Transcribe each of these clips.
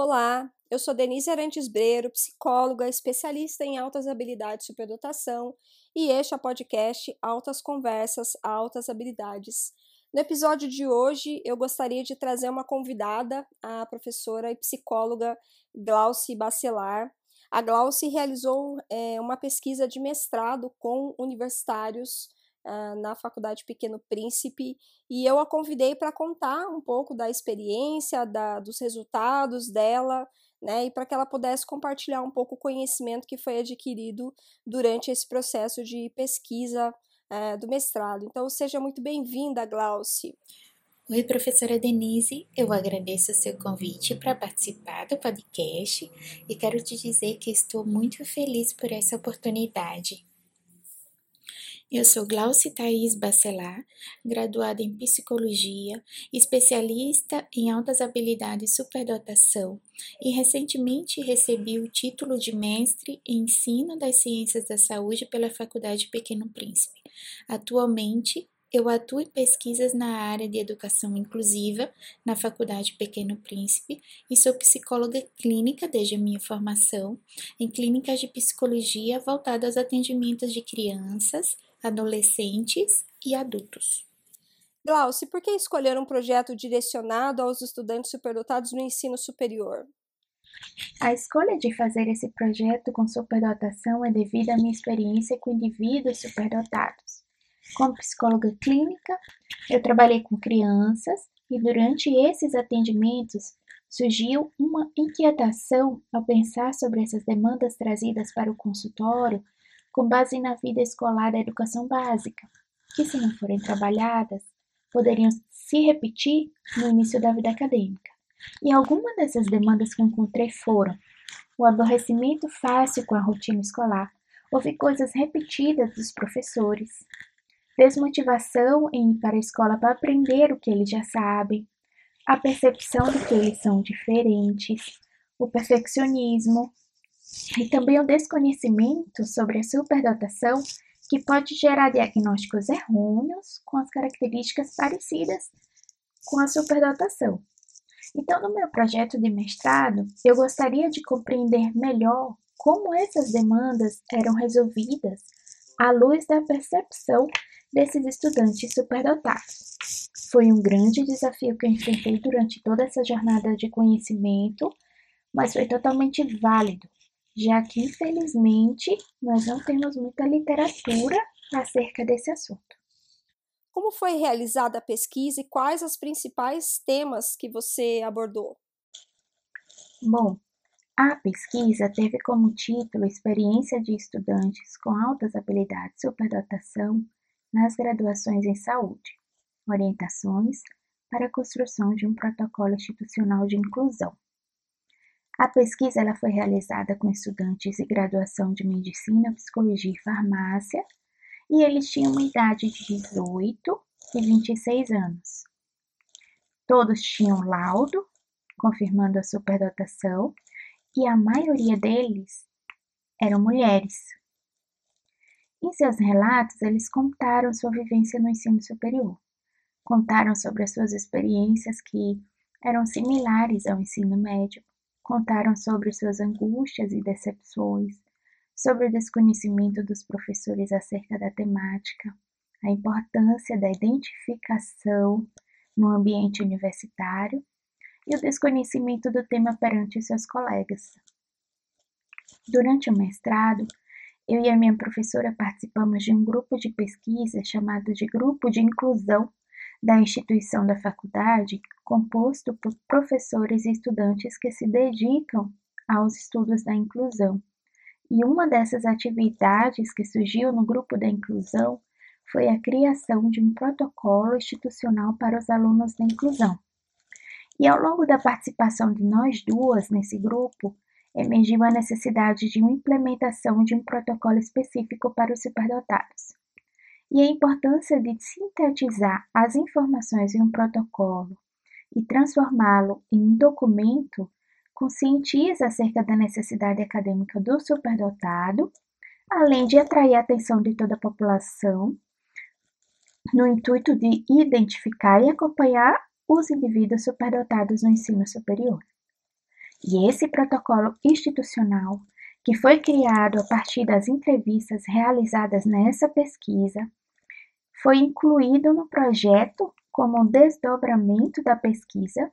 Olá, eu sou Denise Arantes Breiro, psicóloga, especialista em altas habilidades e superdotação, e este é o podcast Altas Conversas, Altas Habilidades. No episódio de hoje, eu gostaria de trazer uma convidada, a professora e psicóloga Glauci Bacelar. A Glauci realizou é, uma pesquisa de mestrado com universitários uh, na Faculdade Pequeno Príncipe e eu a convidei para contar um pouco da experiência, da, dos resultados dela, né, e para que ela pudesse compartilhar um pouco o conhecimento que foi adquirido durante esse processo de pesquisa uh, do mestrado. Então, seja muito bem-vinda, Glauci. Oi, professora Denise, eu agradeço o seu convite para participar do podcast e quero te dizer que estou muito feliz por essa oportunidade. Eu sou Glauci Thaís Bacelar, graduada em Psicologia, especialista em altas habilidades e superdotação e recentemente recebi o título de mestre em Ensino das Ciências da Saúde pela Faculdade Pequeno Príncipe. Atualmente, eu atuo em pesquisas na área de educação inclusiva na Faculdade Pequeno Príncipe e sou psicóloga clínica desde a minha formação em clínicas de psicologia voltadas aos atendimentos de crianças, adolescentes e adultos. Glauci, por que escolher um projeto direcionado aos estudantes superdotados no ensino superior? A escolha de fazer esse projeto com superdotação é devido à minha experiência com indivíduos superdotados. Como psicóloga clínica, eu trabalhei com crianças e durante esses atendimentos surgiu uma inquietação ao pensar sobre essas demandas trazidas para o consultório com base na vida escolar da educação básica, que, se não forem trabalhadas, poderiam se repetir no início da vida acadêmica. E algumas dessas demandas que encontrei foram o aborrecimento fácil com a rotina escolar, houve coisas repetidas dos professores, desmotivação em ir para a escola para aprender o que eles já sabem, a percepção de que eles são diferentes, o perfeccionismo, e também o desconhecimento sobre a superdotação, que pode gerar diagnósticos errôneos com as características parecidas com a superdotação. Então, no meu projeto de mestrado, eu gostaria de compreender melhor como essas demandas eram resolvidas à luz da percepção desses estudantes superdotados. Foi um grande desafio que eu enfrentei durante toda essa jornada de conhecimento, mas foi totalmente válido, já que infelizmente nós não temos muita literatura acerca desse assunto. Como foi realizada a pesquisa e quais os principais temas que você abordou? Bom, a pesquisa teve como título Experiência de estudantes com altas habilidades superdotação nas graduações em saúde, orientações para a construção de um protocolo institucional de inclusão. A pesquisa ela foi realizada com estudantes de graduação de Medicina, Psicologia e Farmácia, e eles tinham uma idade de 18 e 26 anos. Todos tinham laudo, confirmando a superdotação, e a maioria deles eram mulheres. Em seus relatos, eles contaram sua vivência no ensino superior. Contaram sobre as suas experiências que eram similares ao ensino médio Contaram sobre suas angústias e decepções, sobre o desconhecimento dos professores acerca da temática, a importância da identificação no ambiente universitário e o desconhecimento do tema perante seus colegas. Durante o mestrado, eu e a minha professora participamos de um grupo de pesquisa chamado de Grupo de Inclusão da instituição da faculdade, composto por professores e estudantes que se dedicam aos estudos da inclusão. E uma dessas atividades que surgiu no grupo da inclusão foi a criação de um protocolo institucional para os alunos da inclusão. E ao longo da participação de nós duas nesse grupo, emergiu a necessidade de uma implementação de um protocolo específico para os superdotados e a importância de sintetizar as informações em um protocolo e transformá-lo em um documento conscientiza acerca da necessidade acadêmica do superdotado, além de atrair a atenção de toda a população, no intuito de identificar e acompanhar os indivíduos superdotados no ensino superior. E esse protocolo institucional, que foi criado a partir das entrevistas realizadas nessa pesquisa, foi incluído no projeto como um desdobramento da pesquisa,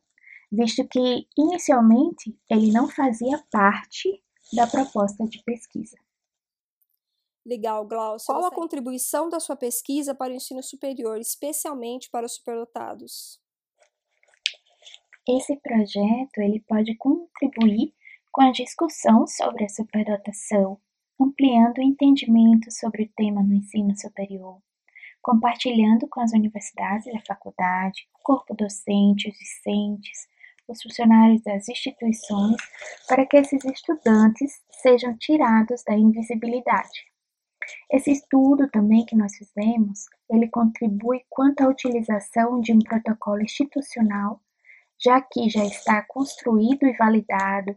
visto que inicialmente ele não fazia parte da proposta de pesquisa. Legal, Glaucio. Qual a contribuição da sua pesquisa para o ensino superior, especialmente para os superdotados? Esse projeto ele pode contribuir com a discussão sobre a superdotação, ampliando o entendimento sobre o tema no ensino superior, compartilhando com as universidades e a faculdade, o corpo docente, os discentes, os funcionários das instituições, para que esses estudantes sejam tirados da invisibilidade. Esse estudo também que nós fizemos, ele contribui quanto à utilização de um protocolo institucional, já que já está construído e validado,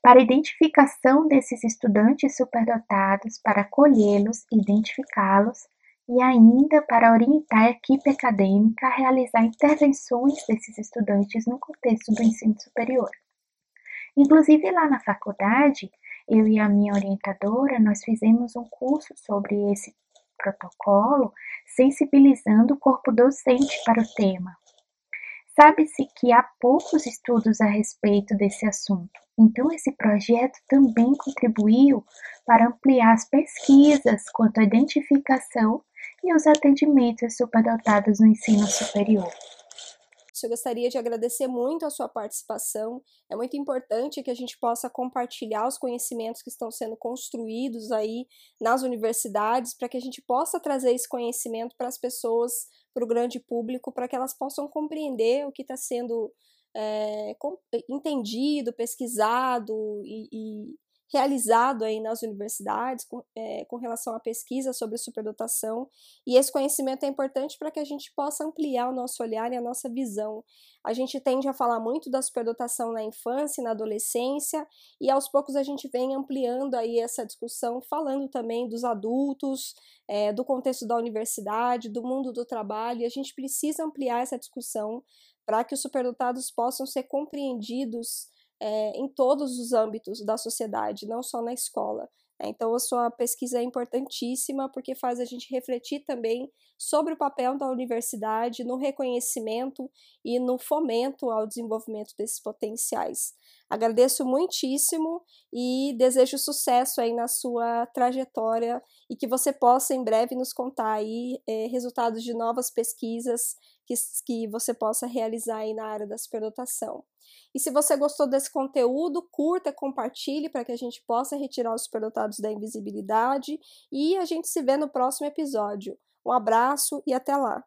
para identificação desses estudantes superdotados, para acolhê-los, identificá-los e ainda para orientar a equipe acadêmica a realizar intervenções desses estudantes no contexto do ensino superior. Inclusive lá na faculdade, eu e a minha orientadora, nós fizemos um curso sobre esse protocolo, sensibilizando o corpo docente para o tema. Sabe-se que há poucos estudos a respeito desse assunto, então esse projeto também contribuiu para ampliar as pesquisas quanto à identificação e os atendimentos superdotados no ensino superior. Eu gostaria de agradecer muito a sua participação. É muito importante que a gente possa compartilhar os conhecimentos que estão sendo construídos aí nas universidades, para que a gente possa trazer esse conhecimento para as pessoas, para o grande público, para que elas possam compreender o que está sendo é, entendido, pesquisado e, e realizado aí nas universidades com, é, com relação à pesquisa sobre superdotação, e esse conhecimento é importante para que a gente possa ampliar o nosso olhar e a nossa visão. A gente tende a falar muito da superdotação na infância e na adolescência, e aos poucos a gente vem ampliando aí essa discussão, falando também dos adultos, é, do contexto da universidade, do mundo do trabalho, e a gente precisa ampliar essa discussão para que os superdotados possam ser compreendidos é, em todos os âmbitos da sociedade, não só na escola. Né? Então, a sua pesquisa é importantíssima porque faz a gente refletir também sobre o papel da universidade no reconhecimento e no fomento ao desenvolvimento desses potenciais. Agradeço muitíssimo e desejo sucesso aí na sua trajetória e que você possa em breve nos contar aí é, resultados de novas pesquisas que, que você possa realizar aí na área da superdotação. E se você gostou desse conteúdo, curta, compartilhe para que a gente possa retirar os superdotados da invisibilidade e a gente se vê no próximo episódio. Um abraço e até lá!